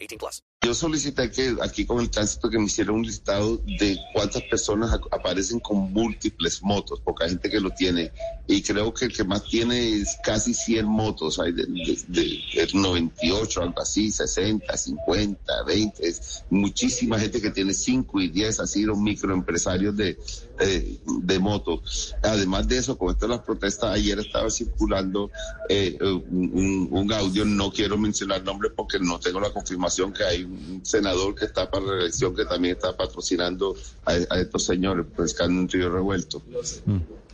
18 plus. Yo solicité que aquí con el tránsito que me hiciera un listado de cuántas personas ap- aparecen con múltiples motos, hay gente que lo tiene. Y creo que el que más tiene es casi 100 motos. Hay de, de- de- de 98, algo así, 60, 50, 20. Es muchísima gente que tiene 5 y 10, así los microempresarios de, eh, de moto. Además de eso, con esto de las protestas, ayer estaba circulando eh, un, audio, no quiero mencionar nombre porque no tengo la confirmación que hay un senador que está para la reelección que también está patrocinando a, a estos señores, pues que han un río revuelto,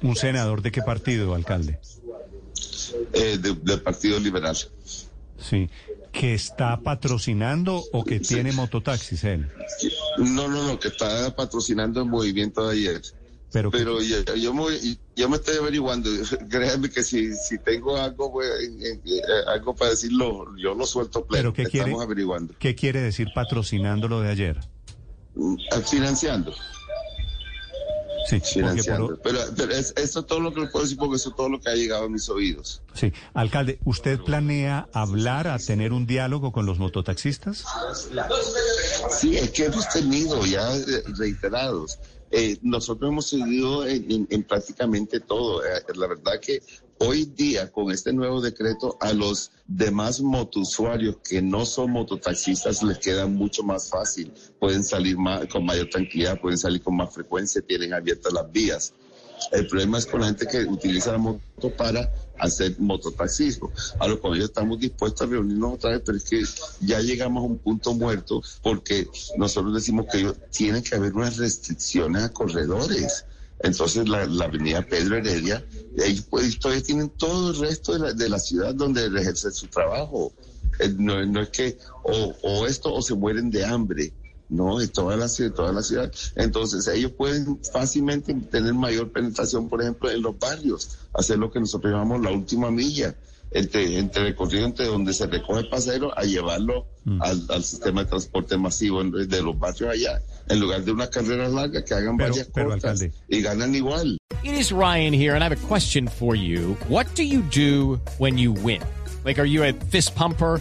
¿Un senador de qué partido, alcalde? eh, de- del Partido Liberal. Sí. ¿Que está patrocinando o que tiene mototaxis él? No, no, no, que está patrocinando el movimiento de ayer. Pero, Pero yo, yo me, yo me estoy averiguando. Créanme que si, si tengo algo, pues, eh, eh, algo para decirlo, yo lo suelto pleno. ¿Pero qué quiere? Estamos averiguando. ¿Qué quiere decir patrocinando lo de ayer? Mm, Financiando. Sí, financiando. por- Pero, pero es, eso es todo lo que le puedo decir porque eso es todo lo que ha llegado a mis oídos. sí. Alcalde, ¿usted planea hablar, a tener un diálogo con los mototaxistas? Sí, es que hemos tenido ya eh, reiterados. Eh, nosotros hemos seguido en, en- en prácticamente todo. Eh, la verdad que hoy día, con este nuevo decreto, a los demás motusuarios que no son mototaxistas les queda mucho más fácil. Pueden salir con mayor tranquilidad, pueden salir con más frecuencia, tienen abiertas las vías. El problema es con la gente que utiliza la moto para hacer mototaxismo. A lo cual estamos dispuestos a reunirnos otra vez, pero es que ya llegamos a un punto muerto porque nosotros decimos que ellos- tiene que haber unas restricciones a corredores. Entonces la, la avenida Pedro Heredia, ellos pues, todavía tienen todo el resto de la, de la ciudad donde ejercer su trabajo. Eh, No, no es que o, o esto o se mueren de hambre. No, de toda la ciudad, toda la ciudad. Entonces, ellos pueden fácilmente tener mayor penetración, por ejemplo, en los barrios, hacer lo que nosotros llamamos la última milla, entre, entre recorrido entre donde se recoge el pasajero a llevarlo al, al sistema de transporte masivo en- de los barrios allá, en lugar de una carrera larga que hagan Pero- varias pero, cortas alcalde. y ganan igual. It is Ryan here, and I have a question for you. What do you do when you win? Like, are you a fist pumper?